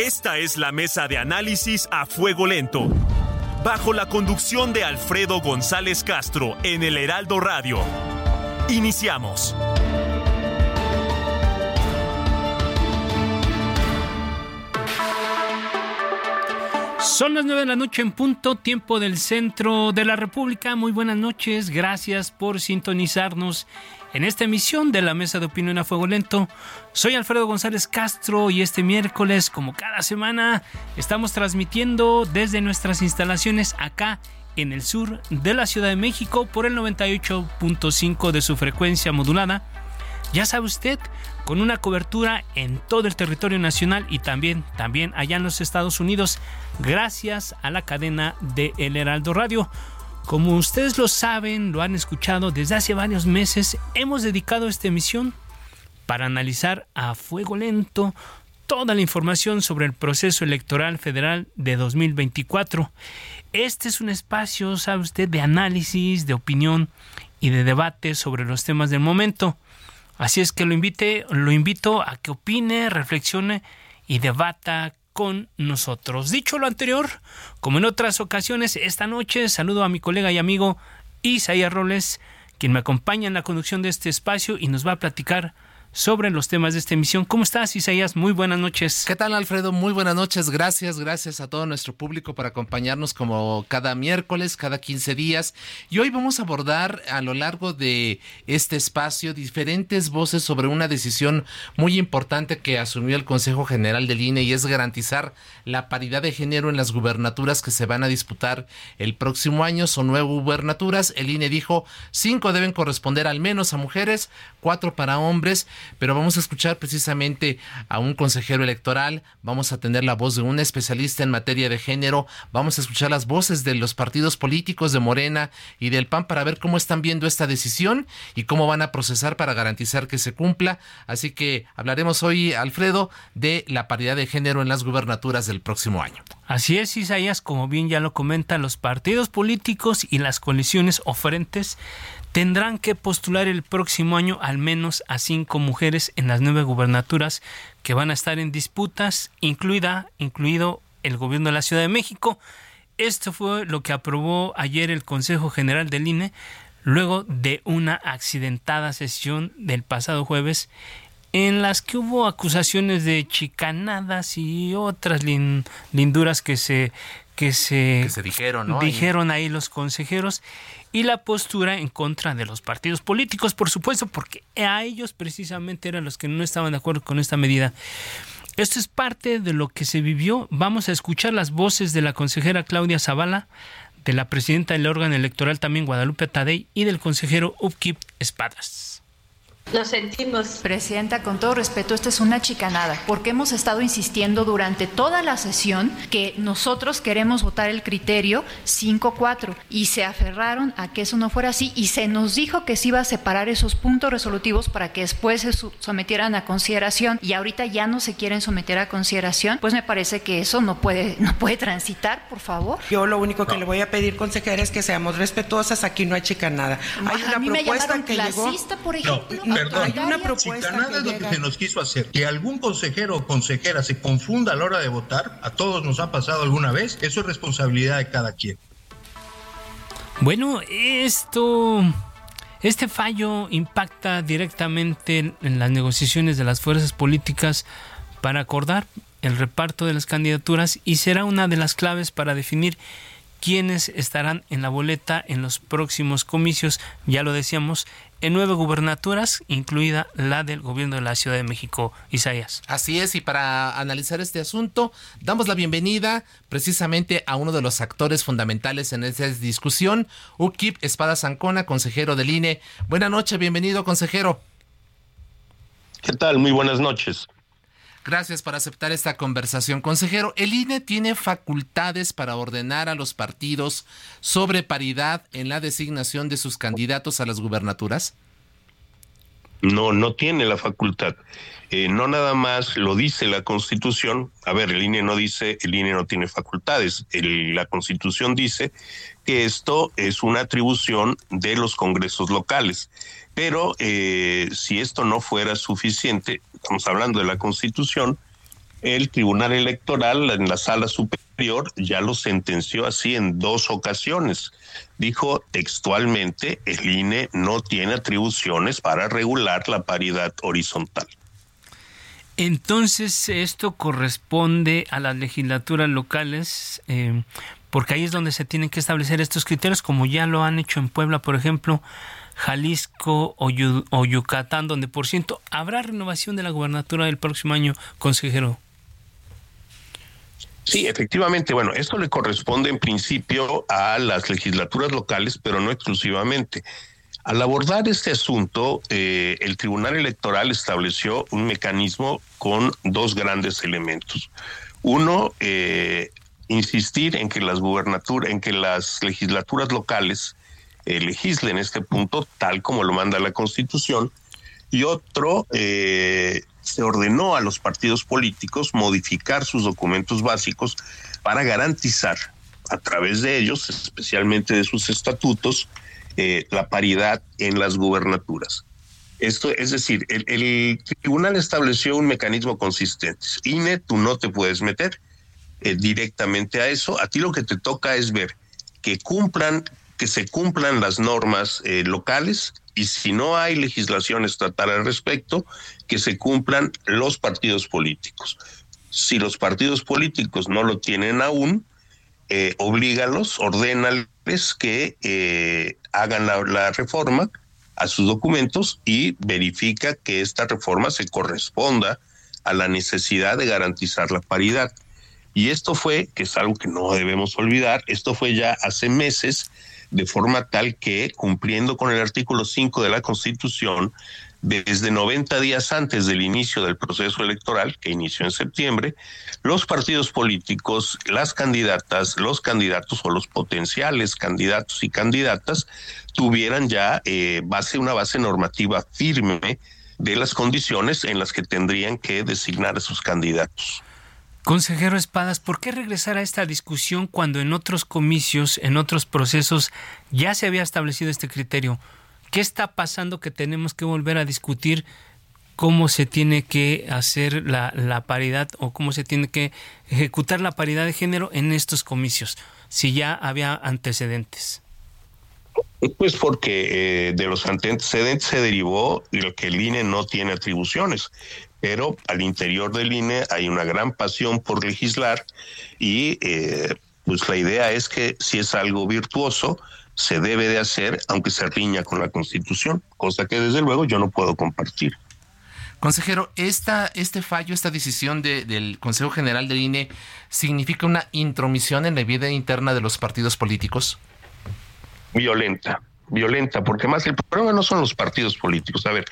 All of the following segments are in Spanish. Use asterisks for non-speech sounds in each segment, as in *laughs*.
Esta es la mesa de análisis a fuego lento. Bajo la conducción de Alfredo González Castro en el Heraldo Radio. Iniciamos. Son las 9 de la noche en punto, tiempo del centro de la República. Muy buenas noches, gracias por sintonizarnos en esta emisión de la Mesa de Opinión a Fuego Lento. Soy Alfredo González Castro y este miércoles, como cada semana, estamos transmitiendo desde nuestras instalaciones acá en el sur de la Ciudad de México por el 98.5 de su frecuencia modulada. Ya sabe usted, con una cobertura en todo el territorio nacional y también, también allá en los Estados Unidos, gracias a la cadena de El Heraldo Radio. Como ustedes lo saben, lo han escuchado desde hace varios meses, hemos dedicado esta emisión para analizar a fuego lento toda la información sobre el proceso electoral federal de 2024. Este es un espacio, sabe usted, de análisis, de opinión y de debate sobre los temas del momento. Así es que lo invite, lo invito a que opine, reflexione y debata con nosotros. Dicho lo anterior, como en otras ocasiones, esta noche saludo a mi colega y amigo Isaías Robles, quien me acompaña en la conducción de este espacio y nos va a platicar sobre los temas de esta emisión. ¿Cómo estás, Isaías? Muy buenas noches. ¿Qué tal, Alfredo? Muy buenas noches. Gracias, gracias a todo nuestro público por acompañarnos como cada miércoles, cada 15 días. Y hoy vamos a abordar a lo largo de este espacio diferentes voces sobre una decisión muy importante que asumió el Consejo General del INE y es garantizar la paridad de género en las gubernaturas que se van a disputar el próximo año. Son nueve gubernaturas. El INE dijo cinco deben corresponder al menos a mujeres, cuatro para hombres pero vamos a escuchar precisamente a un consejero electoral, vamos a tener la voz de un especialista en materia de género, vamos a escuchar las voces de los partidos políticos de Morena y del PAN para ver cómo están viendo esta decisión y cómo van a procesar para garantizar que se cumpla. Así que hablaremos hoy, Alfredo, de la paridad de género en las gubernaturas del próximo año. Así es, Isaías, como bien ya lo comentan los partidos políticos y las coaliciones oferentes tendrán que postular el próximo año al menos a cinco mujeres en las nueve gubernaturas que van a estar en disputas, incluida, incluido el gobierno de la Ciudad de México. Esto fue lo que aprobó ayer el Consejo General del INE luego de una accidentada sesión del pasado jueves en las que hubo acusaciones de chicanadas y otras linduras que se que se, se dijeron, dijeron ahí los consejeros y la postura en contra de los partidos políticos, por supuesto, porque a ellos precisamente eran los que no estaban de acuerdo con esta medida. Esto es parte de lo que se vivió. Vamos a escuchar las voces de la consejera Claudia Zavala, de la presidenta del órgano electoral también Guadalupe Tadei y del consejero Upkip Espadas. Lo sentimos. Presidenta, con todo respeto, esta es una chicanada, porque hemos estado insistiendo durante toda la sesión que nosotros queremos votar el criterio 5-4 y se aferraron a que eso no fuera así y se nos dijo que se iba a separar esos puntos resolutivos para que después se sometieran a consideración y ahorita ya no se quieren someter a consideración, pues me parece que eso no puede, *laughs* no puede transitar, por favor. Yo lo único que le voy a pedir, consejera, es que seamos respetuosas, aquí no hay chicanada. Hay una propuesta que clasista, por ejemplo. Perdón, hay una propuesta nada es lo que se nos quiso hacer. Que algún consejero o consejera se confunda a la hora de votar, a todos nos ha pasado alguna vez, eso es responsabilidad de cada quien. Bueno, esto... Este fallo impacta directamente en las negociaciones de las fuerzas políticas para acordar el reparto de las candidaturas y será una de las claves para definir quiénes estarán en la boleta en los próximos comicios, ya lo decíamos, en nueve gubernaturas, incluida la del gobierno de la Ciudad de México, Isaías. Así es, y para analizar este asunto, damos la bienvenida precisamente a uno de los actores fundamentales en esta discusión, Ukip Espada Zancona, consejero del INE. Buenas noches, bienvenido, consejero. ¿Qué tal? Muy buenas noches. Gracias por aceptar esta conversación. Consejero, ¿el INE tiene facultades para ordenar a los partidos sobre paridad en la designación de sus candidatos a las gubernaturas? No, no tiene la facultad. Eh, no nada más lo dice la Constitución. A ver, el INE no dice, el INE no tiene facultades. la Constitución dice que esto es una atribución de los congresos locales. Pero eh, si esto no fuera suficiente, estamos hablando de la Constitución, el Tribunal Electoral en la sala superior ya lo sentenció así en dos ocasiones. Dijo textualmente, el INE no tiene atribuciones para regular la paridad horizontal. Entonces, esto corresponde a las legislaturas locales, eh, porque ahí es donde se tienen que establecer estos criterios, como ya lo han hecho en Puebla, por ejemplo, Jalisco o, Yucatán, donde por ciento habrá renovación de la gubernatura del próximo año, consejero. Sí, efectivamente. Bueno, esto le corresponde en principio a las legislaturas locales, pero no exclusivamente. Al abordar este asunto, eh, el Tribunal Electoral estableció un mecanismo con dos grandes elementos. Uno, eh, insistir en que las gubernaturas, en que las legislaturas locales eh, legislen este punto tal como lo manda la Constitución. Y otro, se ordenó a los partidos políticos modificar sus documentos básicos para garantizar a través de ellos, especialmente de sus estatutos, eh, la paridad en las gubernaturas. Esto es decir, el, tribunal estableció un mecanismo consistente. INE, tú no te puedes meter eh, directamente a eso. A ti lo que te toca es ver que cumplan, que se cumplan las normas eh, locales y si no hay legislación estatal al respecto, que se cumplan los partidos políticos. Si los partidos políticos no lo tienen aún, eh, oblígalos, ordénales que eh, hagan la, reforma a sus documentos y verifica que esta reforma se corresponda a la necesidad de garantizar la paridad. Y esto fue, que es algo que no debemos olvidar, esto fue ya hace meses, de forma tal que, cumpliendo con el artículo 5 de la Constitución, desde 90 días antes del inicio del proceso electoral, que inició en septiembre, los partidos políticos, las candidatas, los candidatos o los potenciales candidatos y candidatas tuvieran ya eh, base, una base normativa firme de las condiciones en las que tendrían que designar a sus candidatos. Consejero Espadas, ¿por qué regresar a esta discusión cuando en otros comicios, en otros procesos, ya se había establecido este criterio? ¿Qué está pasando que tenemos que volver a discutir cómo se tiene que hacer la, paridad o cómo se tiene que ejecutar la paridad de género en estos comicios, si ya había antecedentes? Pues porque eh, de los antecedentes se derivó de que el INE no tiene atribuciones, pero al interior del INE hay una gran pasión por legislar y eh, pues la idea es que si es algo virtuoso, se debe de hacer, aunque se riña con la Constitución, cosa que desde luego yo no puedo compartir. Consejero, esta, este fallo, esta decisión del Consejo General del INE, ¿significa una intromisión en la vida interna de los partidos políticos? Violenta, violenta, porque más el problema no son los partidos políticos. A ver,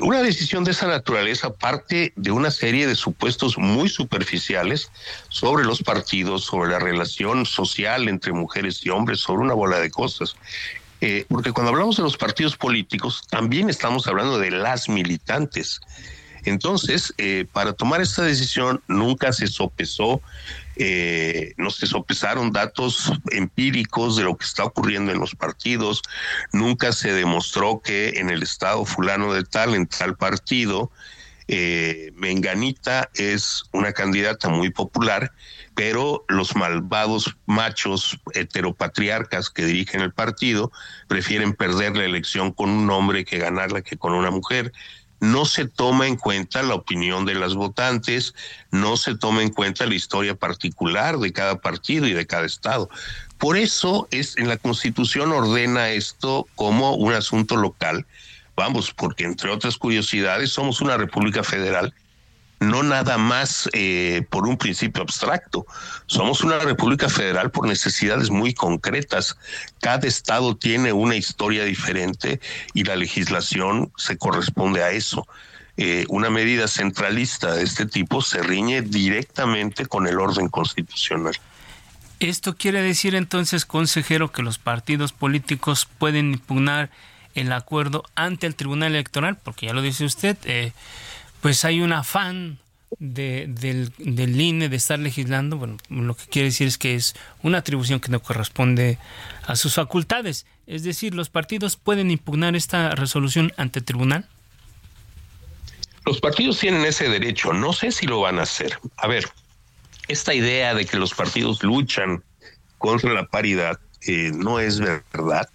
una decisión de esa naturaleza parte de una serie de supuestos muy superficiales sobre los partidos, sobre la relación social entre mujeres y hombres, sobre una bola de cosas. Eh, porque cuando hablamos de los partidos políticos, también estamos hablando de las militantes. Entonces, eh, para tomar esta decisión nunca se sopesó eh, no se sopesaron datos empíricos de lo que está ocurriendo en los partidos, nunca se demostró que en el estado fulano de tal, en tal partido, eh, Menganita es una candidata muy popular, pero los malvados machos heteropatriarcas que dirigen el partido prefieren perder la elección con un hombre que ganarla que con una mujer no se toma en cuenta la opinión de las votantes, no se toma en cuenta la historia particular de cada partido y de cada estado. Por eso es en la Constitución ordena esto como un asunto local. Vamos, porque entre otras curiosidades somos una república federal no nada más eh, por un principio abstracto. Somos una república federal por necesidades muy concretas. Cada estado tiene una historia diferente y la legislación se corresponde a eso. eh, una medida centralista de este tipo se riñe directamente con el orden constitucional. Esto quiere decir entonces, consejero, que los partidos políticos pueden impugnar el acuerdo ante el Tribunal Electoral, porque ya lo dice usted, eh, pues hay un afán de, del, del, INE de estar legislando, bueno, lo que quiere decir es que es una atribución que no corresponde a sus facultades. Es decir, ¿los partidos pueden impugnar esta resolución ante tribunal? Los partidos tienen ese derecho, no sé si lo van a hacer. A ver, esta idea de que los partidos luchan contra la paridad eh, no es verdad.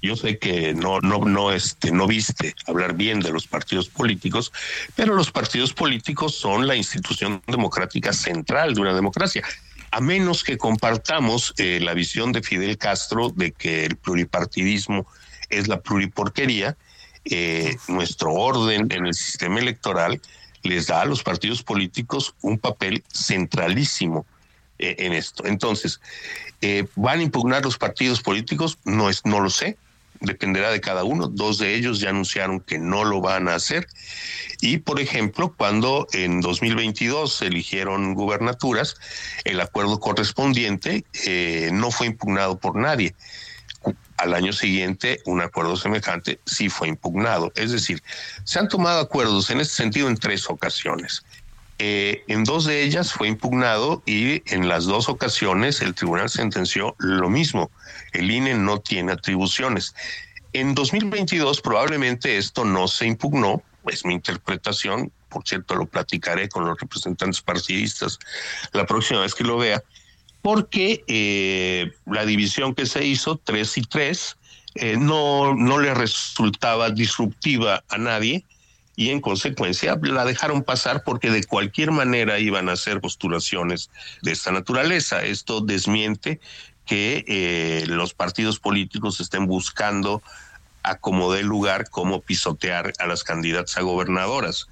Yo sé que no, no, no, este, no viste hablar bien de los partidos políticos, pero los partidos políticos son la institución democrática central de una democracia. A menos que compartamos eh, la visión de Fidel Castro de que el pluripartidismo es la pluriporquería, eh, nuestro orden en el sistema electoral les da a los partidos políticos un papel centralísimo eh, en esto. Entonces, eh, ¿van a impugnar los partidos políticos? No, es, no lo sé, dependerá de cada uno. Dos de ellos ya anunciaron que no lo van a hacer. Y, por ejemplo, cuando en 2022 se eligieron gubernaturas, el acuerdo correspondiente eh, no fue impugnado por nadie al año siguiente un acuerdo semejante sí fue impugnado. Es decir, se han tomado acuerdos en este sentido en tres ocasiones. Eh, en dos de ellas fue impugnado y en las dos ocasiones el tribunal sentenció lo mismo. El INE no tiene atribuciones. En 2022 probablemente esto no se impugnó, es mi interpretación, por cierto lo platicaré con los representantes partidistas la próxima vez que lo vea, porque eh, la división que se hizo, tres y tres, eh, no, no le resultaba disruptiva a nadie y en consecuencia la dejaron pasar porque de cualquier manera iban a hacer postulaciones de esta naturaleza. Esto desmiente que eh, los partidos políticos estén buscando acomodar lugar como pisotear a las candidatas a gobernadoras.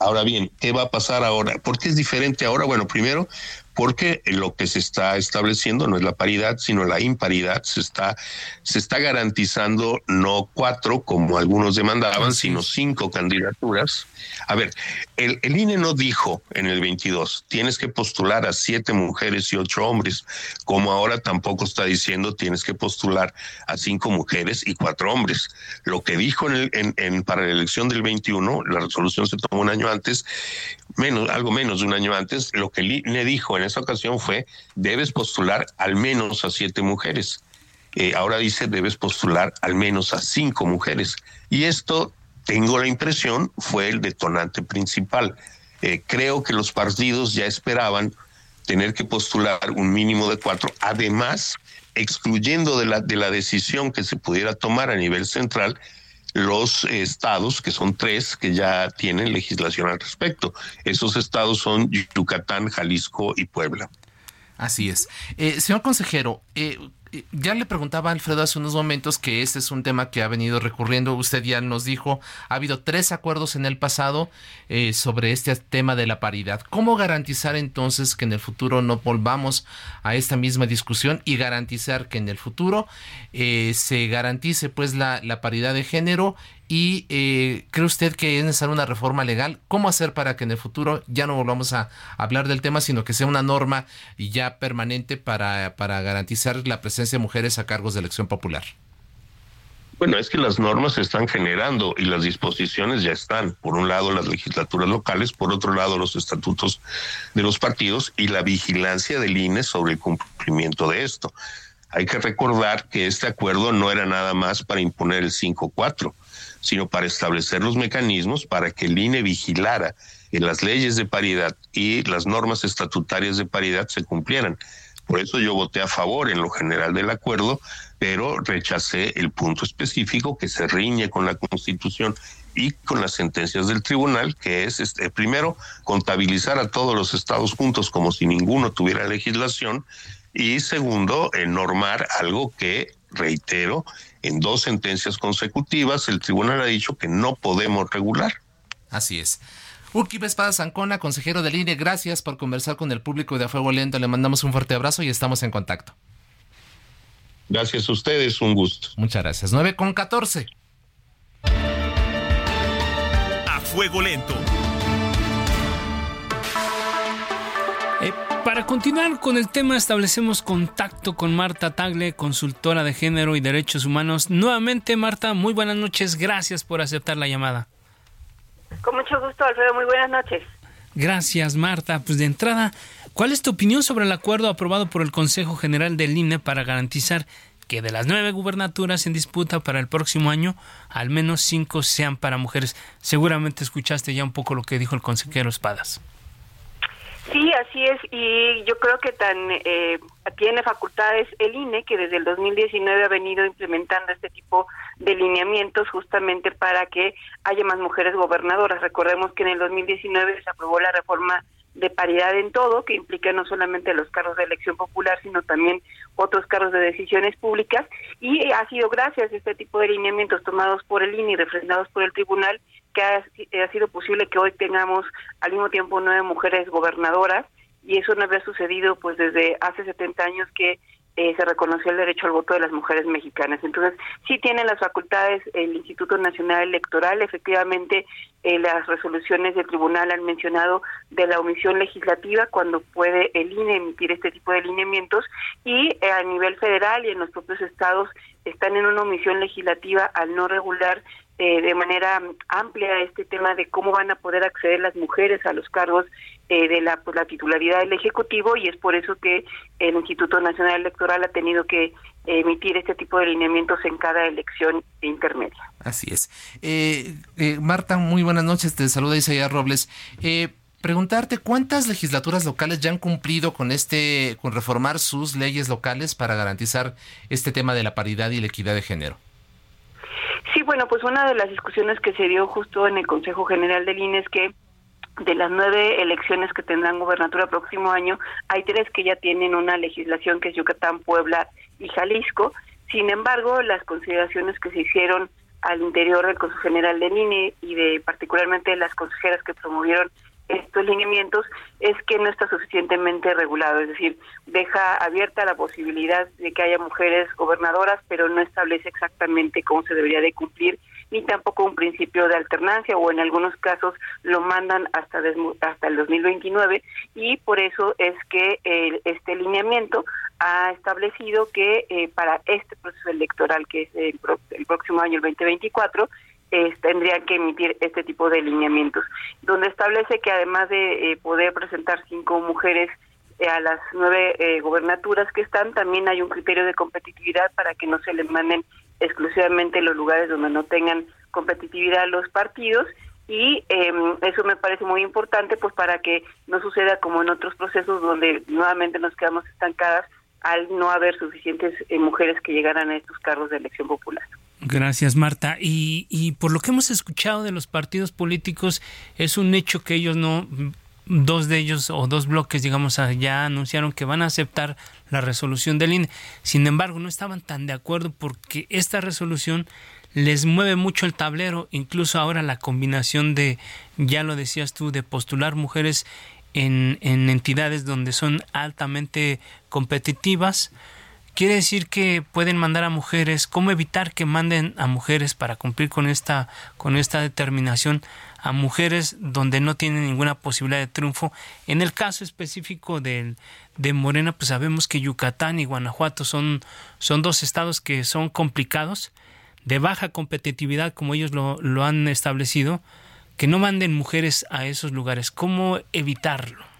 ahora bien, ¿qué va a pasar ahora? ¿Por qué es diferente ahora? Bueno, primero, porque lo que se está estableciendo no es la paridad, sino la imparidad. Se está, se está garantizando no cuatro, como algunos demandaban, sino cinco candidaturas. A ver, el, el INE no dijo en el 22, tienes que postular a siete mujeres y ocho hombres, como ahora tampoco está diciendo tienes que postular a cinco mujeres y cuatro hombres. Lo que dijo en, el, en para la elección del 21, la resolución se tomó un año antes, menos, algo menos de un año antes, lo que le dijo en esa ocasión fue, debes postular al menos a siete mujeres. Eh, ahora dice, debes postular al menos a cinco mujeres. Y esto, tengo la impresión, fue el detonante principal. Eh, creo que los partidos ya esperaban tener que postular un mínimo de cuatro, además, excluyendo de la, de la decisión que se pudiera tomar a nivel central, los estados, que son tres, que ya tienen legislación al respecto. Esos estados son Yucatán, Jalisco y Puebla. Así es. Eh, señor consejero, eh, ya le preguntaba Alfredo hace unos momentos que este es un tema que ha venido recurriendo. Usted ya nos dijo, ha habido tres acuerdos en el pasado eh, sobre este tema de la paridad. ¿Cómo garantizar entonces que en el futuro no volvamos a esta misma discusión y garantizar que en el futuro eh, se garantice pues la paridad de género ¿Y eh, cree usted que es necesaria una reforma legal? ¿Cómo hacer para que en el futuro ya no volvamos a hablar del tema, sino que sea una norma ya permanente para, para garantizar la presencia de mujeres a cargos de elección popular? Bueno, es que las normas se están generando y las disposiciones ya están. Por un lado, las legislaturas locales, por otro lado, los estatutos de los partidos y la vigilancia del INE sobre el cumplimiento de esto. Hay que recordar que este acuerdo no era nada más para imponer el 5-4 sino para establecer los mecanismos para que el INE vigilara que las leyes de paridad y las normas estatutarias de paridad se cumplieran. Por eso yo voté a favor en lo general del acuerdo, pero rechacé el punto específico que se riñe con la Constitución y con las sentencias del tribunal, que es este, primero contabilizar a todos los estados juntos como si ninguno tuviera legislación y segundo, normar algo que, reitero, en dos sentencias consecutivas, el tribunal ha dicho que no podemos regular. Así es. Urquí Espada Zancona, consejero de línea, gracias por conversar con el público de A Fuego Lento. Le mandamos un fuerte abrazo y estamos en contacto. Gracias a ustedes, un gusto. Muchas gracias. 9 con 14. fuego lento. Para continuar con el tema, establecemos contacto con Marta Tagle, consultora de género y derechos humanos. Nuevamente, Marta, muy buenas noches. Gracias por aceptar la llamada. Con mucho gusto, Alfredo. Muy buenas noches. Gracias, Marta. Pues de entrada, ¿cuál es tu opinión sobre el acuerdo aprobado por el Consejo General del INE para garantizar que de las nueve gubernaturas en disputa para el próximo año, al menos cinco sean para mujeres? Seguramente escuchaste ya un poco lo que dijo el consejero Espadas. Sí, así es, y yo creo que tan eh, tiene facultades el INE que desde el 2019 ha venido implementando este tipo de lineamientos justamente para que haya más mujeres gobernadoras. Recordemos que en el 2019 se aprobó la reforma de paridad en todo, que implica no solamente los cargos de elección popular, sino también otros cargos de decisiones públicas, y ha sido gracias a este tipo de lineamientos tomados por el INE y refrendados por el tribunal que ha, ha sido posible que hoy tengamos al mismo tiempo nueve mujeres gobernadoras, y eso no había sucedido pues desde hace 70 años que eh, se reconoció el derecho al voto de las mujeres mexicanas. Entonces, sí tienen las facultades el Instituto Nacional Electoral. Efectivamente, eh, las resoluciones del tribunal han mencionado de la omisión legislativa cuando puede el INE emitir este tipo de lineamientos y eh, a nivel federal y en los propios estados están en una omisión legislativa al no regular eh, de manera amplia este tema de cómo van a poder acceder las mujeres a los cargos eh, de la, pues, la titularidad del Ejecutivo y es por eso que el Instituto Nacional Electoral ha tenido que emitir este tipo de lineamientos en cada elección intermedia. Así es. Eh, Marta, muy buenas noches. Te saluda Isaías Robles. preguntarte cuántas legislaturas locales ya han cumplido con este, con reformar sus leyes locales para garantizar este tema de la paridad y la equidad de género. Sí, bueno, pues una de las discusiones que se dio justo en el Consejo General del INE es que de las nueve elecciones que tendrán gobernatura el próximo año, hay tres que ya tienen una legislación que es Yucatán, Puebla y Jalisco. Sin embargo, las consideraciones que se hicieron al interior del Consejo General del INE y de particularmente las consejeras que promovieron estos lineamientos es que no está suficientemente regulado, es decir, deja abierta la posibilidad de que haya mujeres gobernadoras, pero no establece exactamente cómo se debería de cumplir ni tampoco un principio de alternancia o en algunos casos lo mandan hasta hasta el 2029 y por eso es que este lineamiento ha establecido que eh, para este proceso electoral que es el, el próximo año el 2024 tendrían que emitir este tipo de lineamientos, donde establece que además de eh, poder presentar cinco mujeres eh, a las nueve eh, gobernaturas que están, también hay un criterio de competitividad para que no se les manden exclusivamente los lugares donde no tengan competitividad los partidos y em, eso me parece muy importante pues para que no suceda como en otros procesos donde nuevamente nos quedamos estancadas al no haber suficientes mujeres que llegaran a estos cargos de elección popular. Gracias, Marta. Y, y por lo que hemos escuchado de los partidos políticos, es un hecho que ellos no, dos de ellos o dos bloques, digamos, ya anunciaron que van a aceptar la resolución del INE. Sin embargo, no estaban tan de acuerdo porque esta resolución les mueve mucho el tablero, incluso ahora la combinación de, ya lo decías tú, de postular mujeres en, en entidades donde son altamente competitivas, quiere decir que pueden mandar a mujeres, cómo evitar que manden a mujeres para cumplir con esta con esta determinación a mujeres donde no tienen ninguna posibilidad de triunfo. En el caso específico de, de Morena, pues sabemos que Yucatán y Guanajuato son, son dos estados que son complicados, de baja competitividad, como ellos lo, lo han establecido, que no manden mujeres a esos lugares. ¿Cómo evitarlo?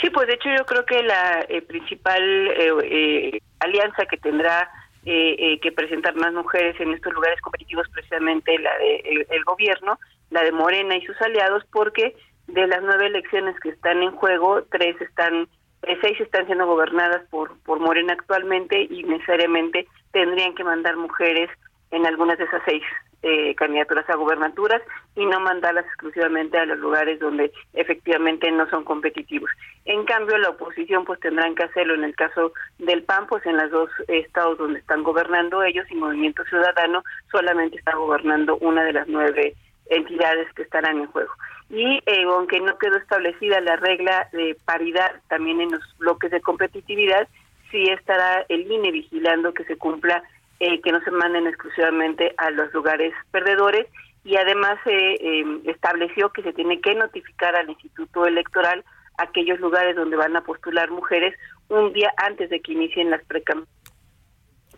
Sí, pues de hecho yo creo que la eh, principal eh, eh, alianza que tendrá que presentar más mujeres en estos lugares competitivos precisamente la de el, gobierno, la de Morena y sus aliados, porque de las nueve elecciones que están en juego, tres están, seis están siendo gobernadas por por Morena actualmente y necesariamente tendrían que mandar mujeres en algunas de esas seis eh, candidaturas a gubernaturas y no mandarlas exclusivamente a los lugares donde efectivamente no son competitivos. En cambio, la oposición pues tendrán que hacerlo en el caso del PAN, pues en los dos estados donde están gobernando ellos y Movimiento Ciudadano solamente está gobernando una de las nueve entidades que estarán en juego. Y eh, aunque no quedó establecida la regla de paridad también en los bloques de competitividad, sí estará el INE vigilando que se cumpla eh, que no se manden exclusivamente a los lugares perdedores y además se em, estableció que se tiene que notificar al Instituto Electoral aquellos lugares donde van a postular mujeres un día antes de que inicien las precampañas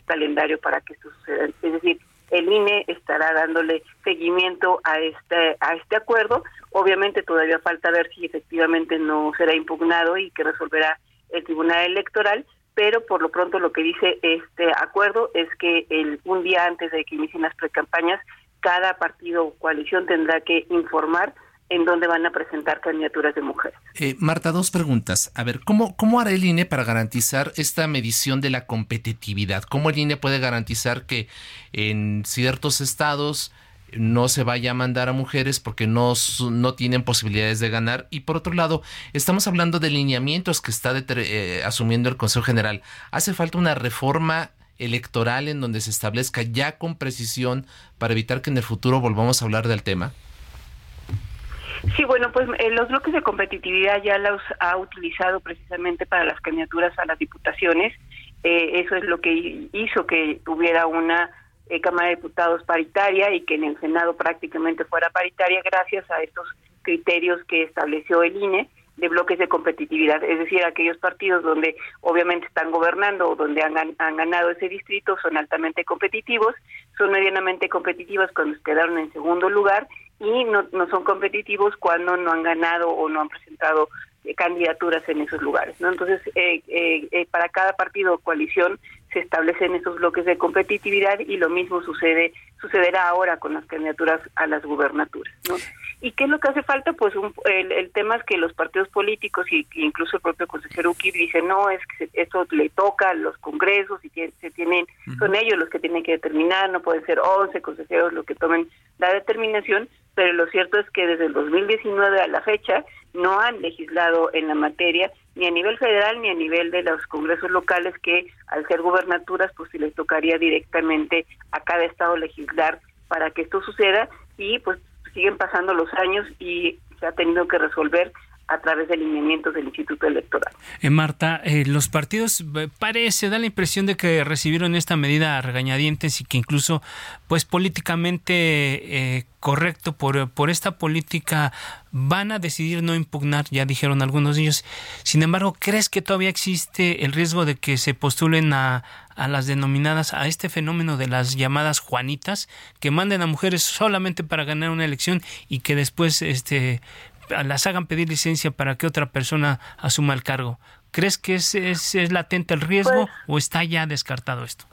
calendario para que esto suceda. Es decir, el INE estará dándole seguimiento a este a este acuerdo. Obviamente todavía falta ver si efectivamente no será impugnado y que resolverá el Tribunal Electoral, pero por lo pronto lo que dice este acuerdo es que el un día antes de que inicien las precampañas cada partido o coalición tendrá que informar en donde van a presentar candidaturas de mujeres. Eh, Marta, dos preguntas. A ver, ¿cómo, ¿cómo hará el INE para garantizar esta medición de la competitividad? ¿Cómo el INE puede garantizar que en ciertos estados no se vaya a mandar a mujeres porque no, no tienen posibilidades de ganar? Y por otro lado, estamos hablando de lineamientos que está eh, asumiendo el Consejo General. ¿Hace falta una reforma electoral en donde se establezca ya con precisión para evitar que en el futuro volvamos a hablar del tema? Sí, bueno, pues eh, los bloques de competitividad ya los ha utilizado precisamente para las candidaturas a las diputaciones. Eh, eso es lo que hizo que tuviera una eh, Cámara de Diputados paritaria y que en el Senado prácticamente fuera paritaria gracias a estos criterios que estableció el INE de bloques de competitividad, es decir, aquellos partidos donde obviamente están gobernando o donde han, han ganado ese distrito son altamente competitivos, son medianamente competitivos cuando quedaron en segundo lugar y no, son competitivos cuando no han ganado o no han presentado eh, candidaturas en esos lugares. ¿no? Entonces, eh, eh, para cada partido o coalición se establecen esos bloques de competitividad y lo mismo sucede sucederá ahora con las candidaturas a las gubernaturas. ¿no? ¿Y qué es lo que hace falta? Pues el, tema es que los partidos políticos y incluso el propio consejero UKIP dice no, es que eso le toca a los congresos y que se tienen, son ellos los que tienen que determinar, no pueden ser 11 consejeros los que tomen la determinación, pero lo cierto es que desde el 2019 a la fecha no han legislado en la materia ni a nivel federal ni a nivel de los congresos locales que al ser gubernaturas pues si les tocaría directamente a cada estado legislar para que esto suceda y pues siguen pasando los años y se ha tenido que resolver a través de lineamientos del Instituto Electoral. Eh, Marta, eh, los partidos eh, parece, da la impresión de que recibieron esta medida a regañadientes y que incluso, pues políticamente eh, correcto por, por esta política van a decidir no impugnar, ya dijeron algunos de ellos. Sin embargo, ¿crees que todavía existe el riesgo de que se postulen a, a las denominadas, a este fenómeno de las llamadas Juanitas, que manden a mujeres solamente para ganar una elección y que después este las hagan pedir licencia para que otra persona asuma el cargo. ¿Crees que es, es, latente el riesgo pues o está ya descartado esto?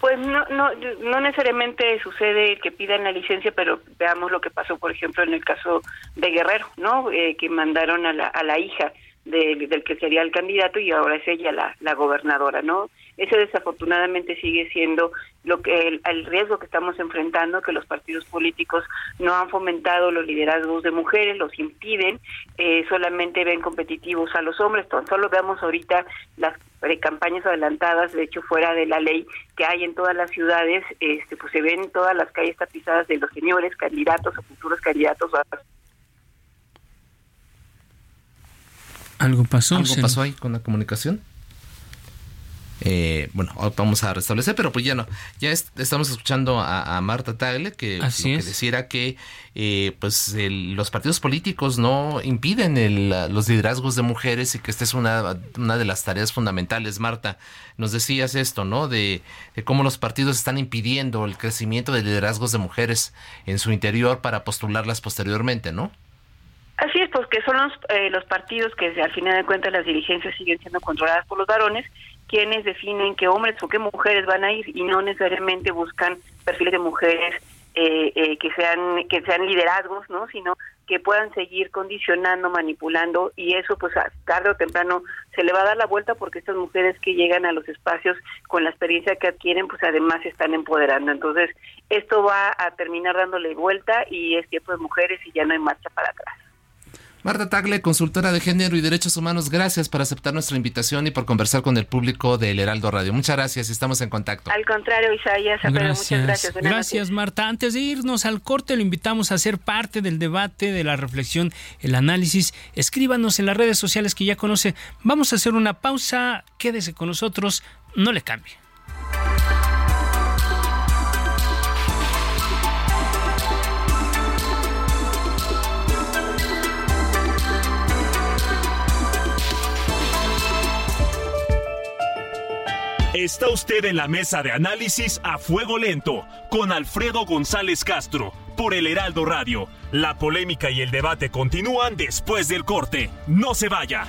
Pues no, no, no necesariamente sucede que pidan la licencia, pero veamos lo que pasó, por ejemplo, en el caso de Guerrero, ¿no? Eh, que mandaron a la, a la hija del que sería el candidato y ahora es ella la, la gobernadora, ¿no? Ese desafortunadamente sigue siendo lo que el, riesgo que estamos enfrentando, que los partidos políticos no han fomentado los liderazgos de mujeres, los impiden, eh, solamente ven competitivos a los hombres. Tan solo veamos ahorita las campañas adelantadas, de hecho fuera de la ley que hay en todas las ciudades, este, pues se ven todas las calles tapizadas de los señores candidatos o futuros candidatos ¿Algo pasó? ¿Algo pasó ahí con la comunicación? Eh, bueno, vamos a restablecer, pero pues ya no. Ya estamos escuchando a, Marta Tagle que, que decía que eh, pues los partidos políticos no impiden los liderazgos de mujeres y que esta es una, una de las tareas fundamentales. Marta, nos decías esto, ¿no? De, de, cómo los partidos están impidiendo el crecimiento de liderazgos de mujeres en su interior para postularlas posteriormente, ¿no? Así es, porque son los, eh, los partidos que al final de cuentas las dirigencias siguen siendo controladas por los varones quienes definen qué hombres o qué mujeres van a ir y no necesariamente buscan perfiles de mujeres eh, eh, que sean que sean liderazgos, ¿no? Sino que puedan seguir condicionando, manipulando y eso pues tarde o temprano se le va a dar la vuelta porque estas mujeres que llegan a los espacios con la experiencia que adquieren pues además se están empoderando. Entonces esto va a terminar dándole vuelta y es tiempo de mujeres y ya no hay marcha para atrás. Marta Tagle, consultora de género y derechos humanos, gracias por aceptar nuestra invitación y por conversar con el público del Heraldo Radio. Muchas gracias y estamos en contacto. Al contrario, Isaías, gracias. muchas gracias. gracias, Marta. Antes de irnos al corte, lo invitamos a ser parte del debate, de la reflexión, el análisis. Escríbanos en las redes sociales que ya conoce. Vamos a hacer una pausa. Quédese con nosotros. No le cambie. Está usted en la mesa de análisis a fuego lento con Alfredo González Castro por el Heraldo Radio. La polémica y el debate continúan después del corte. No se vaya.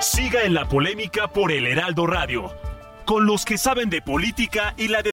Siga en la polémica por el Heraldo Radio, con los que saben de política y la de...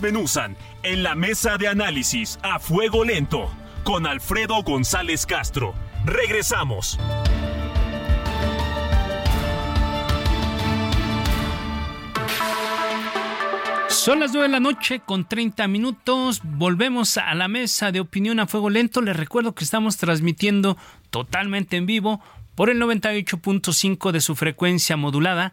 Menuzan en la mesa de análisis a fuego lento con Alfredo González Castro. Regresamos. Son las 9 de la noche con 30 minutos. Volvemos a la mesa de opinión a fuego lento. Les recuerdo que estamos transmitiendo totalmente en vivo por el 98.5 de su frecuencia modulada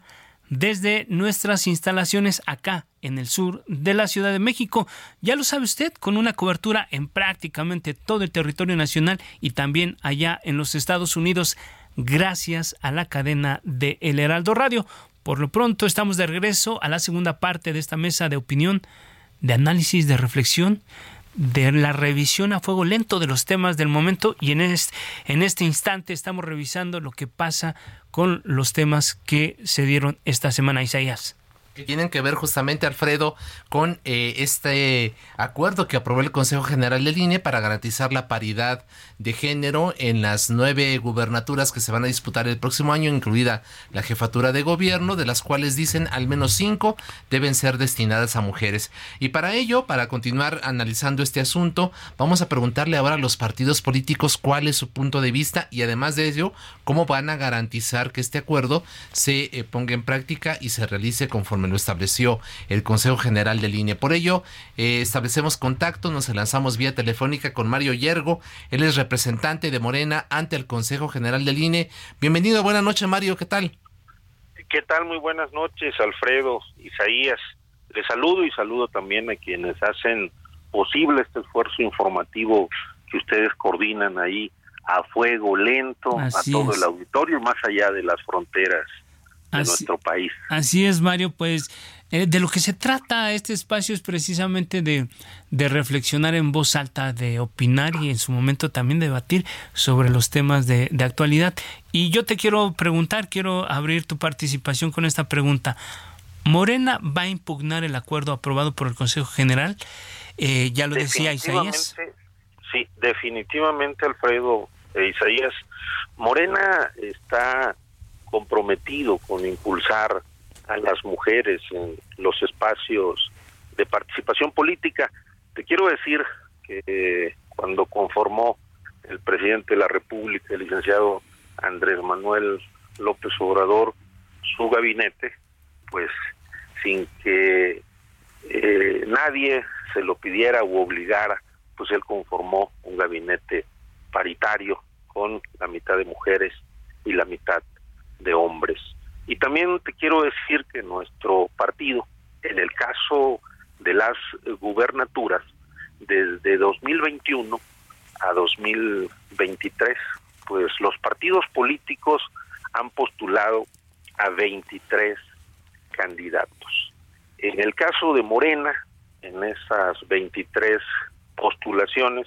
desde nuestras instalaciones acá en el sur de la Ciudad de México. Ya lo sabe usted, con una cobertura en prácticamente todo el territorio nacional y también allá en los Estados Unidos, gracias a la cadena de El Heraldo Radio. Por lo pronto estamos de regreso a la segunda parte de esta mesa de opinión, de análisis, de reflexión, de la revisión a fuego lento de los temas del momento y en este, en este instante estamos revisando lo que pasa con los temas que se dieron esta semana, Isaías que tienen que ver justamente, Alfredo, con eh, este acuerdo que aprobó el Consejo General del INE para garantizar la paridad de género en las nueve gubernaturas que se van a disputar el próximo año, incluida la jefatura de gobierno, de las cuales dicen al menos cinco deben ser destinadas a mujeres. Y para ello, para continuar analizando este asunto, vamos a preguntarle ahora a los partidos políticos cuál es su punto de vista y además de ello, cómo van a garantizar que este acuerdo se eh, ponga en práctica y se realice conforme lo estableció el Consejo General de Línea. Por ello, eh, establecemos contacto, nos lanzamos vía telefónica con Mario Yergo, él es representante de Morena ante el Consejo General del INE. Bienvenido, buenas noches Mario, ¿qué tal? ¿Qué tal? Muy buenas noches, Alfredo, Isaías. Les saludo y saludo también a quienes hacen posible este esfuerzo informativo que ustedes coordinan ahí a fuego lento, a todo el auditorio, más allá de las fronteras de nuestro país. Así es, Mario, pues eh, de lo que se trata este espacio es precisamente de, de, reflexionar en voz alta, de opinar y en su momento también debatir sobre los temas de, de actualidad. Y yo te quiero preguntar, quiero abrir tu participación con esta pregunta. ¿Morena va a impugnar el acuerdo aprobado por el Consejo General? Eh, ya lo decía Isaías. Sí, definitivamente, Alfredo e Isaías. Morena está comprometido con impulsar a las mujeres en los espacios de participación política. Te quiero decir que cuando conformó el presidente de la República, el licenciado Andrés Manuel López Obrador, su gabinete, pues sin que eh, nadie se lo pidiera u obligara, pues él conformó un gabinete paritario con la mitad de mujeres y la mitad de hombres. Y también te quiero decir que nuestro partido, en el caso de las gubernaturas, desde 2021 a 2023, pues los partidos políticos han postulado a 23 candidatos. En el caso de Morena, en esas 23 postulaciones,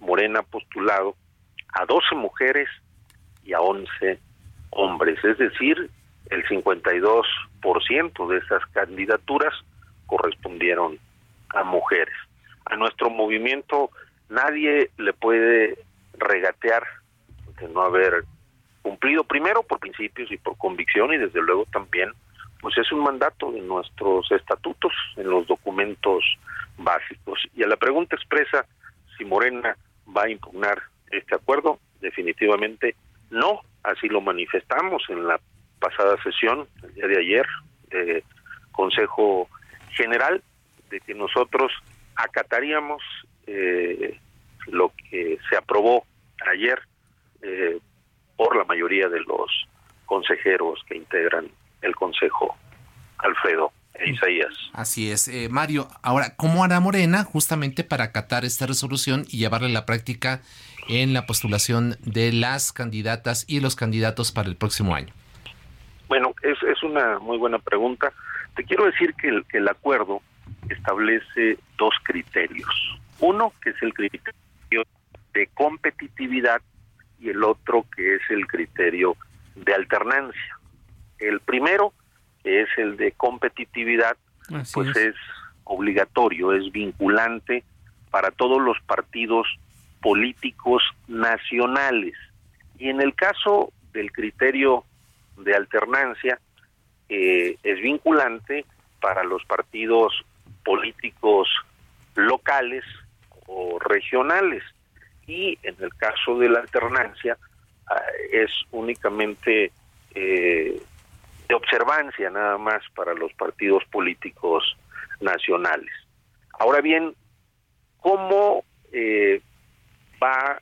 Morena ha postulado a 12 mujeres y a 11 hombres, es decir, el 52% de esas candidaturas correspondieron a mujeres. A nuestro movimiento nadie le puede regatear de no haber cumplido primero por principios y por convicción y desde luego también pues es un mandato de nuestros estatutos en los documentos básicos. Y a la pregunta expresa si Morena va a impugnar este acuerdo, definitivamente no, así lo manifestamos en la pasada sesión, el día de ayer, de Consejo General, de que nosotros acataríamos eh, lo que se aprobó ayer eh, por la mayoría de los consejeros que integran el Consejo, Alfredo Isaías. Así es. Eh, Mario, ahora, ¿cómo hará Morena justamente para acatar esta resolución y llevarla a la práctica en la postulación de las candidatas y los candidatos para el próximo año? Bueno, es, es una muy buena pregunta. Te quiero decir que el, que el acuerdo establece dos criterios. Uno, que es el criterio de competitividad y el otro que es el criterio de alternancia. El primero, que es el de competitividad, pues es. obligatorio, es vinculante para todos los partidos políticos nacionales. Y en el caso del criterio de alternancia, eh, es vinculante para los partidos políticos locales o regionales y en el caso de la alternancia ah, es únicamente eh, de observancia nada más para los partidos políticos nacionales. Ahora bien, ¿cómo eh, va,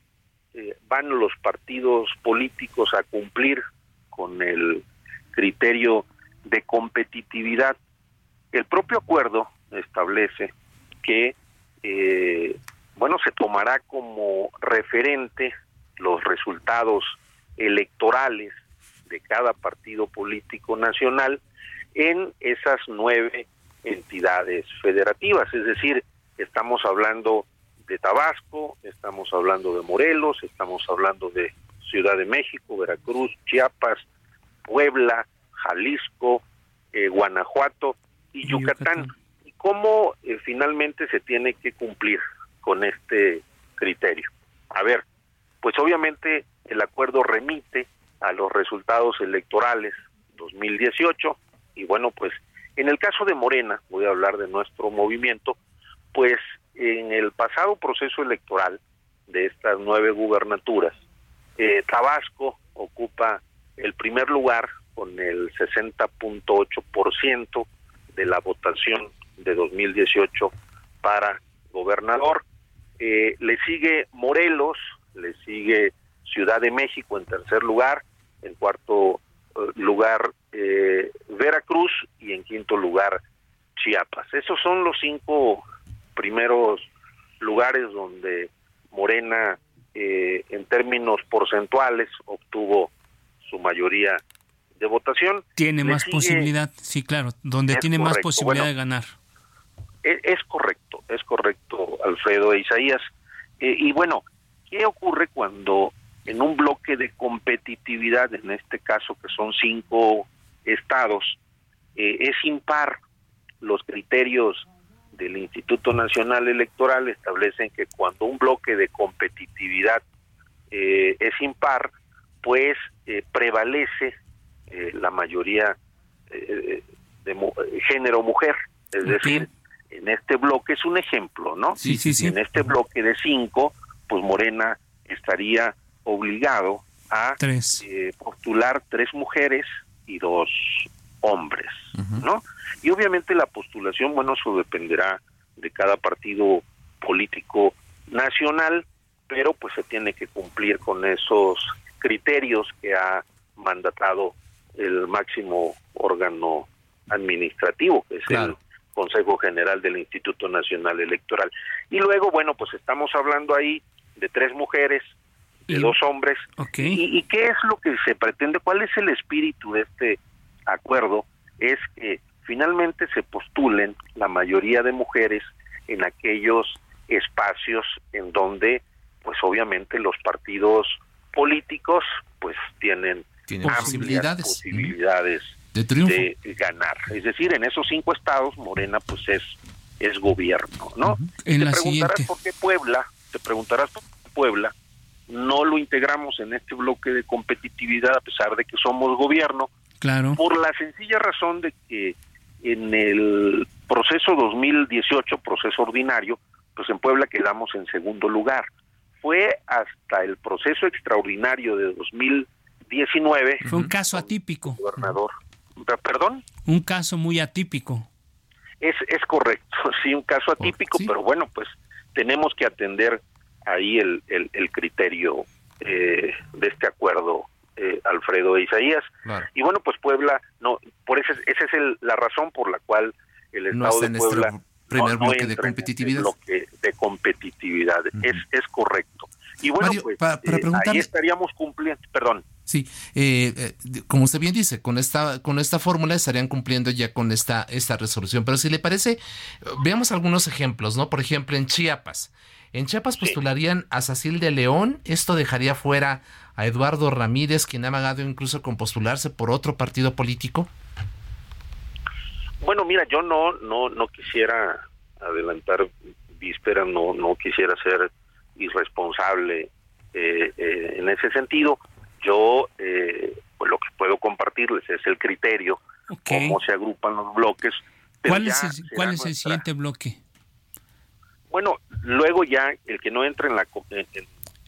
eh, van los partidos políticos a cumplir con el criterio de competitividad? El propio acuerdo establece que eh, bueno, se tomará como referente los resultados electorales de cada partido político nacional en esas nueve entidades federativas. Es decir, estamos hablando de Tabasco, estamos hablando de Morelos, estamos hablando de Ciudad de México, Veracruz, Chiapas, Puebla, Jalisco, eh, Guanajuato y Yucatán. ¿Y cómo eh, finalmente se tiene que cumplir? con este criterio. A ver, pues obviamente el acuerdo remite a los resultados electorales 2018 y bueno, pues en el caso de Morena, voy a hablar de nuestro movimiento, pues en el pasado proceso electoral de estas nueve gubernaturas, eh, Tabasco ocupa el primer lugar con el 60.8% de la votación de 2018 para gobernador. Eh, le sigue Morelos, le sigue Ciudad de México en tercer lugar, en cuarto eh, lugar eh, Veracruz y en quinto lugar Chiapas. Esos son los cinco primeros lugares donde Morena en términos porcentuales obtuvo su mayoría de votación. Tiene más posibilidad, sí, claro, donde tiene más posibilidad de ganar. Es, es, correcto, es correcto, Alfredo e Isaías. Eh, y bueno, ¿qué ocurre cuando en un bloque de competitividad, en este caso que son cinco estados, eh, es impar los criterios del Instituto Nacional Electoral establecen que cuando un bloque de competitividad eh, es impar, pues prevalece la mayoría de género mujer, es decir, en este bloque es un ejemplo, ¿no? Sí, sí, sí. En este bloque de cinco, pues Morena estaría obligado a eh, postular tres mujeres y dos hombres, ¿no? Y obviamente la postulación, bueno, eso dependerá de cada partido político nacional, pero pues se tiene que cumplir con esos criterios que ha mandatado el máximo órgano administrativo, que es el Consejo General del Instituto Nacional Electoral. Y luego, bueno, pues estamos hablando ahí de tres mujeres, de dos hombres. Y, qué es lo que se pretende? ¿Cuál es el espíritu de este acuerdo? Es que finalmente se postulen la mayoría de mujeres en aquellos espacios en donde, pues obviamente los partidos políticos, pues tienen, posibilidades, posibilidades de, ganar. Es decir, en esos cinco estados Morena pues es es gobierno, ¿no? te preguntarás por qué Puebla, te preguntarás por qué Puebla no lo integramos en este bloque de competitividad a pesar de que somos gobierno. Claro. Por la sencilla razón de que en el proceso 2018, proceso ordinario, pues en Puebla quedamos en segundo lugar. Fue hasta el proceso extraordinario de 2019. Fue un caso atípico. Gobernador. ¿Perdón? Un caso muy atípico. Es, es correcto, *laughs* sí, un caso atípico, pero bueno, pues tenemos que atender ahí el, el, criterio eh, de este acuerdo, eh, Alfredo e Isaías. Y bueno, pues Puebla, no, por esa es la razón por la cual el Estado de Puebla primer bloque de competitividad. bloque de competitividad, es, es correcto. Y bueno, pues para, eh, ahí estaríamos cumpliendo, perdón. Sí, eh, eh, como usted bien dice, con esta con esta fórmula estarían cumpliendo ya con esta esta resolución. Pero si le parece, veamos algunos ejemplos, ¿no? Por ejemplo, en Chiapas. En Chiapas postularían a Sacil de León. Esto dejaría fuera a Eduardo Ramírez, quien ha amagado incluso con postularse por otro partido político. Bueno, mira, yo no no no quisiera adelantar víspera, no no quisiera ser irresponsable eh, eh, en ese sentido. Yo eh, pues lo que puedo compartirles es el criterio, cómo se agrupan los bloques. ¿Cuál es el, cuál es el siguiente bloque? Bueno, luego ya el que no entra en la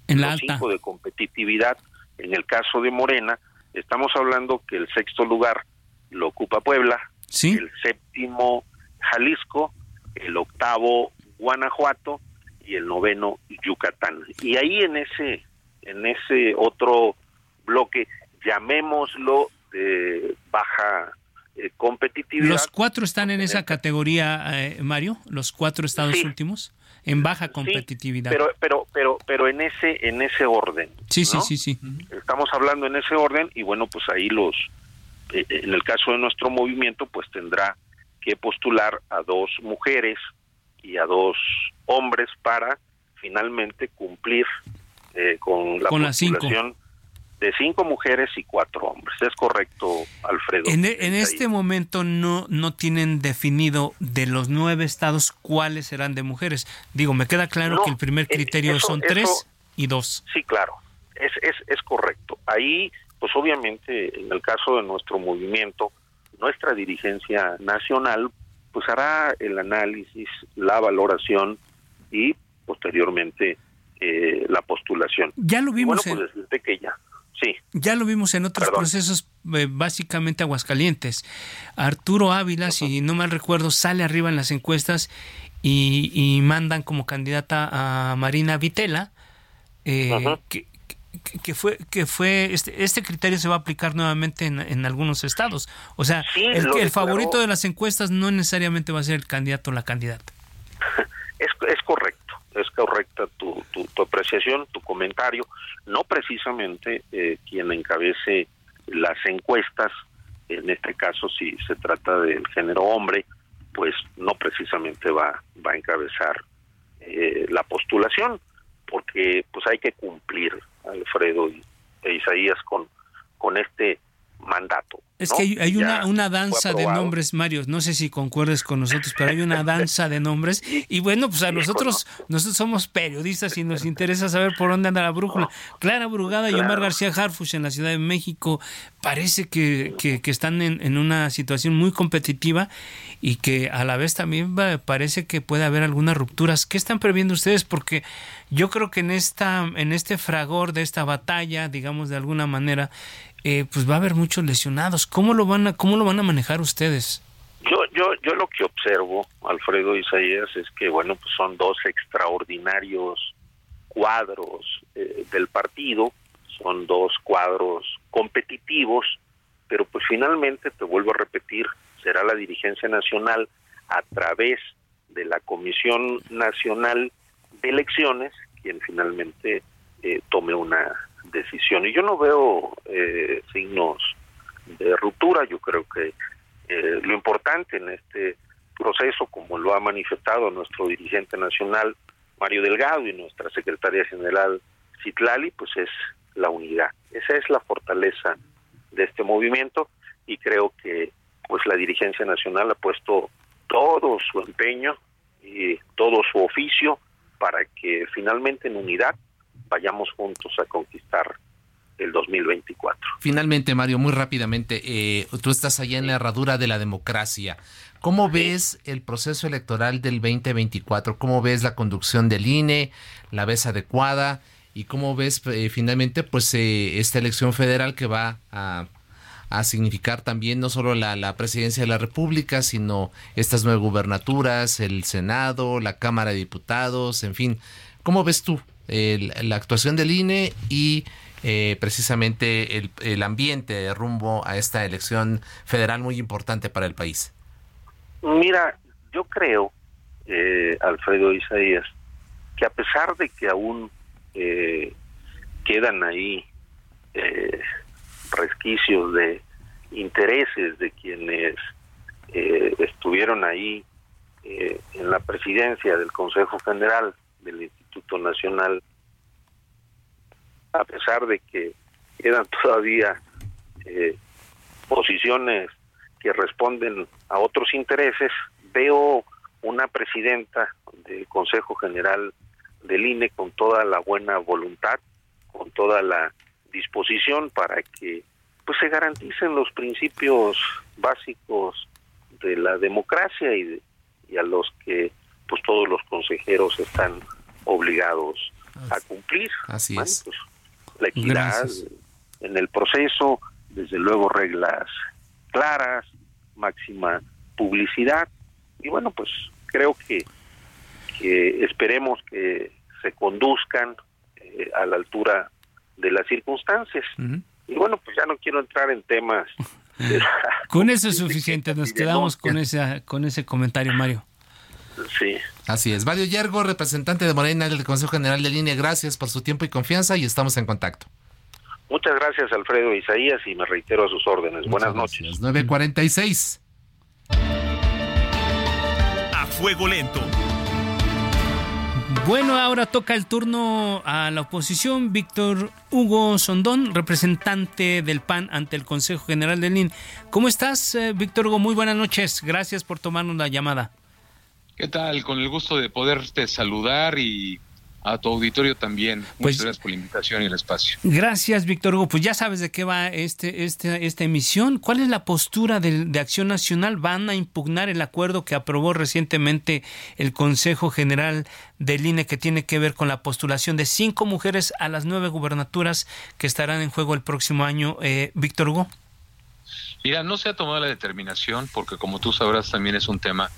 en, la cinco de competitividad, en el caso de Morena, estamos hablando que el sexto lugar lo ocupa Puebla, el séptimo Jalisco, el octavo Guanajuato y el noveno Yucatán. Y ahí en ese en ese otro bloque, llamémoslo de baja eh, competitividad. ¿Los cuatro están en esa categoría, eh, Mario? ¿Los cuatro estados últimos? En baja competitividad. pero, pero, pero, pero en ese, en ese orden. Sí, sí, sí, sí. Estamos hablando en ese orden y bueno, pues ahí los, eh, en el caso de nuestro movimiento, pues tendrá que postular a dos mujeres y a dos hombres para finalmente cumplir eh, con la con de cinco mujeres y cuatro hombres. Es correcto, Alfredo. En, e, este momento no, no tienen definido de los nueve estados cuáles serán de mujeres. Digo, me queda claro que el primer eh, criterio son tres y dos. Sí, claro, es, es, es correcto. Ahí, pues obviamente, en el caso de nuestro movimiento, nuestra dirigencia nacional pues hará el análisis, la valoración y posteriormente eh, la postulación. Ya lo vimos bueno, pues que ya, sí. Ya lo vimos en otros procesos, eh, básicamente Aguascalientes. Arturo Ávila, si no mal recuerdo, sale arriba en las encuestas y, mandan como candidata a Marina Vitela, eh, que, que fue que fue este este criterio se va a aplicar nuevamente en, algunos estados. O sea el, el favorito de las encuestas no necesariamente va a ser el candidato o la candidata. *laughs* Es, es correcto es correcta tu, tu, apreciación tu comentario no precisamente eh, quien encabece las encuestas en este caso si se trata del género hombre pues no precisamente va va a encabezar eh, la postulación porque pues hay que cumplir Alfredo y, e Isaías con, con este mandato. Es que hay, una, una danza de nombres, Mario. No sé si concuerdes con nosotros, pero hay una danza de nombres. Y bueno, pues a nosotros, nosotros somos periodistas y nos interesa saber por dónde anda la brújula. Clara Brugada y Omar García Harfuch en la Ciudad de México parece que, que, están en, en, una situación muy competitiva y que a la vez también parece que puede haber algunas rupturas. ¿Qué están previendo ustedes? Porque yo creo que en esta, en este fragor de esta batalla, digamos de alguna manera, eh, pues va a haber muchos lesionados. ¿Cómo lo van a, cómo lo van a manejar ustedes? Yo, yo, yo lo que observo, Alfredo Isaías, es que bueno, pues son dos extraordinarios cuadros eh, del partido, son dos cuadros competitivos, pero pues finalmente, te vuelvo a repetir, será la dirigencia nacional a través de la Comisión Nacional de Elecciones quien finalmente eh, tome una decisión. Y yo no veo eh, signos de ruptura, yo creo que eh, lo importante en este proceso, como lo ha manifestado nuestro dirigente nacional Mario Delgado y nuestra secretaria general Citlali, pues es la unidad. Esa es la fortaleza de este movimiento y creo que pues la dirigencia nacional ha puesto todo su empeño y todo su oficio para que finalmente en unidad vayamos juntos a conquistar el 2024. Finalmente, Mario, muy rápidamente, eh, tú estás allá en la herradura de la democracia. ¿Cómo ves el proceso electoral del 2024? ¿Cómo ves la conducción del INE? ¿La ves adecuada? ¿Y cómo ves eh, finalmente pues eh, esta elección federal que va a, a significar también no solo la, la presidencia de la República, sino estas nueve gubernaturas, el Senado, la Cámara de Diputados, en fin. ¿Cómo ves tú la actuación del INE y eh, precisamente el, el ambiente rumbo a esta elección federal muy importante para el país? Mira, yo creo, eh, Alfredo Isaías, que a pesar de que aún eh, quedan ahí eh, resquicios de intereses de quienes eh, estuvieron ahí eh, en la presidencia del Consejo General del Nacional, a pesar de que quedan todavía eh, posiciones que responden a otros intereses, veo una presidenta del Consejo General del INE con toda la buena voluntad, con toda la disposición para que pues se garanticen los principios básicos de la democracia y, y a los que pues todos los consejeros están obligados a cumplir. Así es. Pues, la equidad en el proceso, desde luego reglas claras, máxima publicidad y bueno pues creo que, que esperemos que se conduzcan eh, a la altura de las circunstancias. Y bueno, pues ya no quiero entrar en temas. *laughs* con eso es suficiente, nos quedamos con ese, con ese comentario, Mario. Sí. Así es. Mario Yergo, representante de Morena del Consejo General de Línea, gracias por su tiempo y confianza y estamos en contacto. Muchas gracias, Alfredo Isaías, y me reitero a sus órdenes. Buenas noches. 946. A fuego lento. Bueno, ahora toca el turno a la oposición. Víctor Hugo Sondón, representante del PAN ante el Consejo General del IN. ¿Cómo estás, eh, Víctor Hugo? Muy buenas noches. Gracias por tomarnos la llamada. ¿Qué tal? Con el gusto de poderte saludar y a tu auditorio también. Muchas Pues- gracias por la invitación y el espacio. Gracias, Víctor Hugo. Pues ya sabes de qué va este, este, esta emisión. ¿Cuál es la postura del- de, Acción Nacional? ¿Van a impugnar el acuerdo que aprobó recientemente el Consejo General del INE que tiene que ver con la postulación de cinco mujeres a las nueve gubernaturas que estarán en juego el próximo año? Eh, Víctor Hugo. Mira, no se ha tomado la determinación porque como tú sabrás también es un tema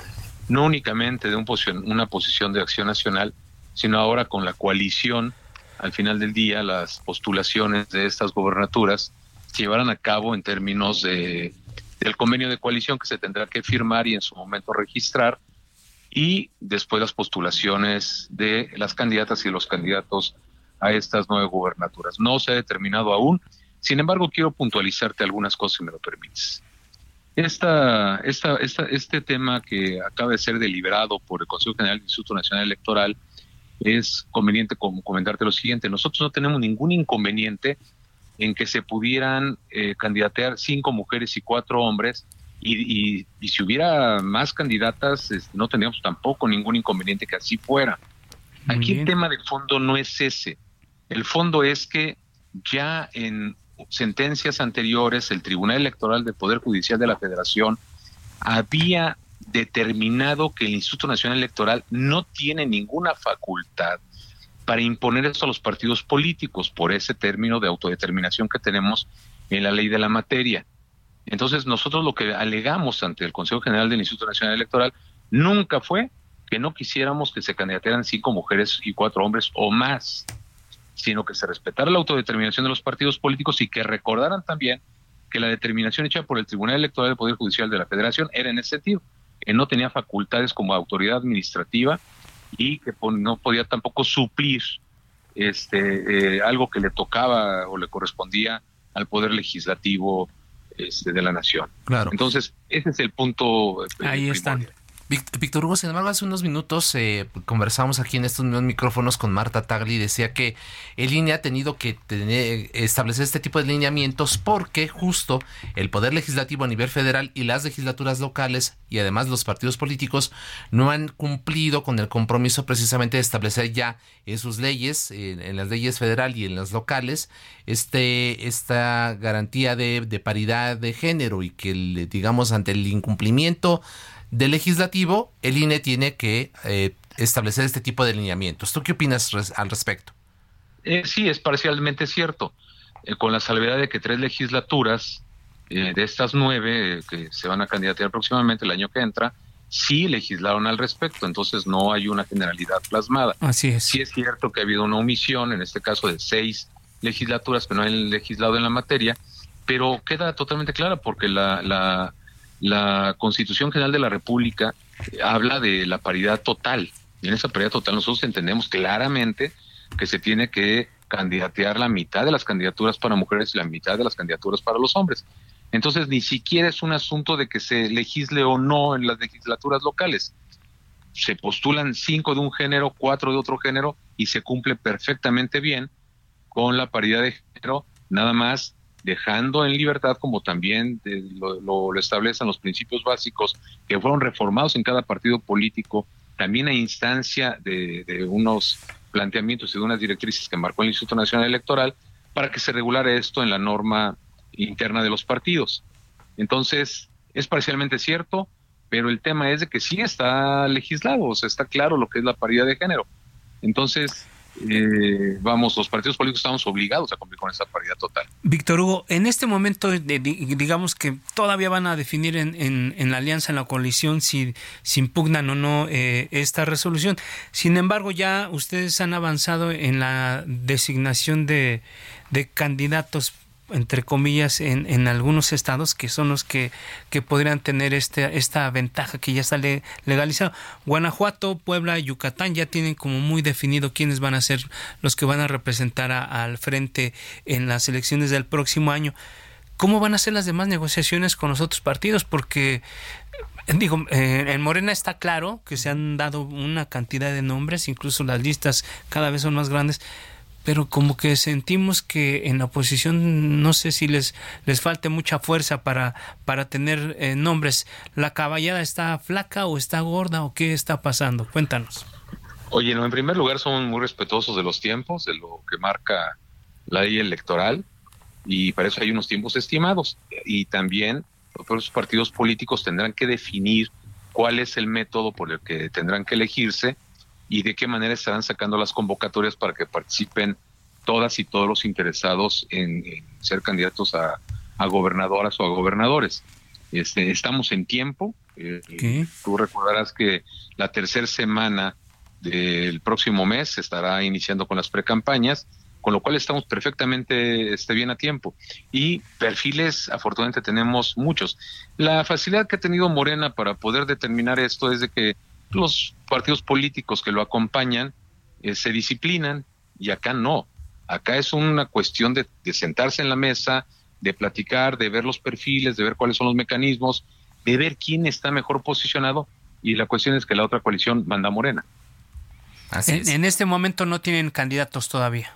no únicamente de un una posición de acción nacional, sino ahora con la coalición, al final del día las postulaciones de estas gobernaturas se llevarán a cabo en términos de, del convenio de coalición que se tendrá que firmar y en su momento registrar y después las postulaciones de las candidatas y los candidatos a estas nueve gubernaturas. No se ha determinado aún, sin embargo quiero puntualizarte algunas cosas si me lo permites. Esta, esta, esta, este tema que acaba de ser deliberado por el Consejo General del Instituto Nacional Electoral es conveniente comentarte lo siguiente. Nosotros no tenemos ningún inconveniente en que se pudieran eh, candidatear cinco mujeres y cuatro hombres y, y- y si hubiera más candidatas este, no tendríamos tampoco ningún inconveniente que así fuera. Aquí el tema de fondo no es ese. El fondo es que ya en sentencias anteriores el Tribunal Electoral del Poder Judicial de la Federación había determinado que el Instituto Nacional Electoral no tiene ninguna facultad para imponer esto a los partidos políticos por ese término de autodeterminación que tenemos en la ley de la materia. Entonces nosotros lo que alegamos ante el Consejo General del Instituto Nacional Electoral nunca fue que no quisiéramos que se candidatearan cinco mujeres y cuatro hombres o más, sino que se respetara la autodeterminación de los partidos políticos y que recordaran también que la determinación hecha por el Tribunal Electoral del Poder Judicial de la Federación era en ese sentido, que no tenía facultades como autoridad administrativa y que no podía tampoco suplir este eh, algo que le tocaba o le correspondía al poder legislativo este, de la nación. Claro. Entonces, ese es el punto. eh, Ahí están. Víctor Hugo, sin embargo, hace unos minutos eh, conversamos aquí en estos mismos micrófonos con Marta Tagli y decía que el INE ha tenido que tener- establecer este tipo de lineamientos porque justo el Poder Legislativo a nivel federal y las legislaturas locales y además los partidos políticos no han cumplido con el compromiso precisamente de establecer ya en sus leyes, en, las leyes federal y en las locales, este, esta garantía de, paridad de género y que, digamos, ante el incumplimiento del legislativo, el INE tiene que eh, establecer este tipo de lineamientos. ¿Tú qué opinas res- al respecto? Eh, sí, es parcialmente cierto, eh, con la salvedad de que tres legislaturas eh, de estas nueve que se van a candidatear próximamente el año que entra, sí legislaron al respecto, entonces no hay una generalidad plasmada. Así es. Sí es cierto que ha habido una omisión, en este caso de seis legislaturas que no han legislado en la materia, pero queda totalmente clara porque la, la, la Constitución General de la República habla de la paridad total. Y en esa paridad total nosotros entendemos claramente que se tiene que candidatear la mitad de las candidaturas para mujeres y la mitad de las candidaturas para los hombres. Entonces, ni siquiera es un asunto de que se legisle o no en las legislaturas locales. Se postulan cinco de un género, cuatro de otro género y se cumple perfectamente bien con la paridad de género, nada más dejando en libertad, como también lo, establecen los principios básicos que fueron reformados en cada partido político, también a instancia de, de unos planteamientos y de unas directrices que marcó el Instituto Nacional Electoral para que se regulara esto en la norma interna de los partidos. Entonces, es parcialmente cierto, pero el tema es de que sí está legislado, o sea, está claro lo que es la paridad de género. Entonces, eh, vamos, los partidos políticos estamos obligados a cumplir con esa paridad total. Víctor Hugo, en este momento, digamos que todavía van a definir en, en, la alianza, en la coalición, si, si impugnan o no eh, esta resolución. Sin embargo, ya ustedes han avanzado en la designación de, de candidatos entre comillas, en, en algunos estados que son los que, que podrían tener este, esta ventaja que ya está legalizado. Guanajuato, Puebla, Yucatán ya tienen como muy definido quiénes van a ser los que van a representar al frente en las elecciones del próximo año. ¿Cómo van a ser las demás negociaciones con los otros partidos? Porque Digo, eh, en Morena está claro que se han dado una cantidad de nombres, incluso las listas cada vez son más grandes, pero como que sentimos que en la oposición no sé si les les falte mucha fuerza para para tener eh, nombres. ¿La caballada está flaca o está gorda o qué está pasando? Cuéntanos. Oye, no, en primer lugar son muy respetuosos de los tiempos, de lo que marca la ley electoral y para eso hay unos tiempos estimados y también los partidos políticos tendrán que definir cuál es el método por el que tendrán que elegirse y de qué manera estarán sacando las convocatorias para que participen todas y todos los interesados en, ser candidatos a, gobernadoras o a gobernadores. Este, estamos en tiempo. Eh, tú recordarás que la tercera semana del próximo mes se estará iniciando con las precampañas, con lo cual estamos perfectamente este, bien a tiempo. Y perfiles, afortunadamente, tenemos muchos. La facilidad que ha tenido Morena para poder determinar esto es de que los partidos políticos que lo acompañan eh, se disciplinan y acá no. Acá es una cuestión de, sentarse en la mesa, de platicar, de ver los perfiles, de ver cuáles son los mecanismos, de ver quién está mejor posicionado y la cuestión es que la otra coalición manda Morena. en, en, este momento no tienen candidatos todavía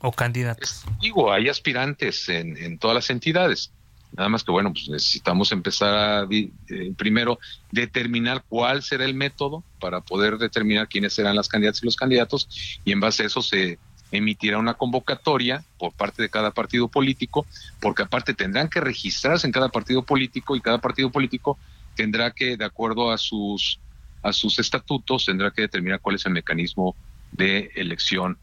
o candidatos. digo, hay aspirantes en, en todas las entidades. Nada más que, bueno, pues necesitamos empezar a eh, primero determinar cuál será el método para poder determinar quiénes serán las candidatas y los candidatos y en base a eso se emitirá una convocatoria por parte de cada partido político, porque aparte tendrán que registrarse en cada partido político y cada partido político tendrá que, de acuerdo a sus a sus estatutos, tendrá que determinar cuál es el mecanismo de elección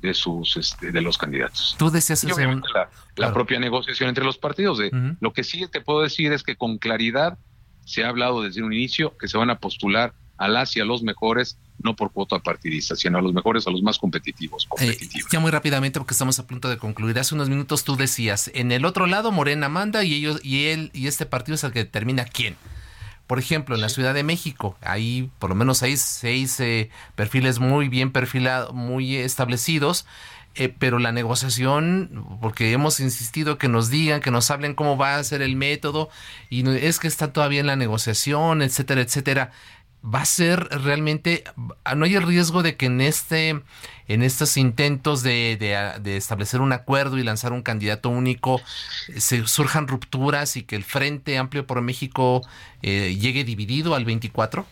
de sus este, de los candidatos. Tú decías y obviamente la, propia negociación entre los partidos. De, Lo que sí te puedo decir es que con claridad se ha hablado desde un inicio que se van a postular a las y a los mejores, no por cuota partidista, sino a los mejores, a los más competitivos. Eh, competitivos. ya muy rápidamente, porque estamos a punto de concluir. Hace unos minutos tú decías, en el otro lado Morena manda y ellos y él y este partido es el que determina quién. Por ejemplo, en la Ciudad de México, hay por lo menos seis, seis eh, perfiles muy bien perfilados, muy establecidos, eh, pero la negociación, porque hemos insistido que nos digan, que nos hablen cómo va a ser el método, y es que está todavía en la negociación, etcétera, etcétera va a ser realmente, no hay el riesgo de que en este, en estos intentos de, de, establecer un acuerdo y lanzar un candidato único, se surjan rupturas y que el Frente Amplio por México eh, llegue dividido al 24?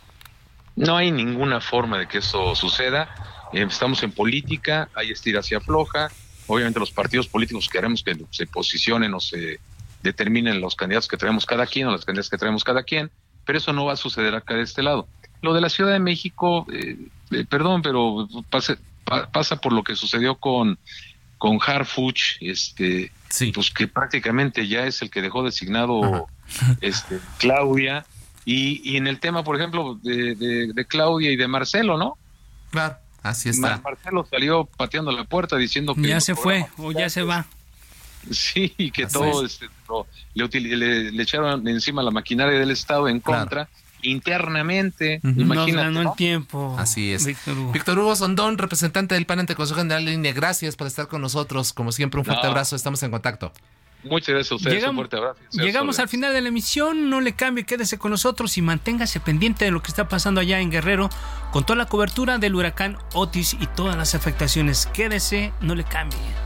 No hay ninguna forma de que eso suceda. Eh, estamos en política, hay estira hacia floja. Obviamente los partidos políticos queremos que se posicionen o se determinen los candidatos que traemos cada quien o las candidatas que traemos cada quien pero eso no va a suceder acá de este lado. Lo de la Ciudad de México, eh, eh, perdón, pero pasa, pasa por lo que sucedió con, con Harfuch, este, pues que prácticamente ya es el que dejó designado este, Claudia, y, y, en el tema, por ejemplo, de, de, Claudia y de Marcelo, ¿no? Claro, así está. Marcelo salió pateando la puerta diciendo que... Ya se fue o ya se va. Sí, que todo este, le, le, echaron encima la maquinaria del Estado en contra internamente. Imagínate. Nos el tiempo. Así es. Víctor Hugo. Sondón, representante del PAN ante Consejo General de Línea, gracias por estar con nosotros. Como siempre, un fuerte abrazo. Estamos en contacto. Muchas gracias a ustedes. Llegamos, un fuerte abrazo. Llegamos al final de la emisión. No le cambie, quédese con nosotros y manténgase pendiente de lo que está pasando allá en Guerrero con toda la cobertura del huracán Otis y todas las afectaciones. Quédese, no le cambie.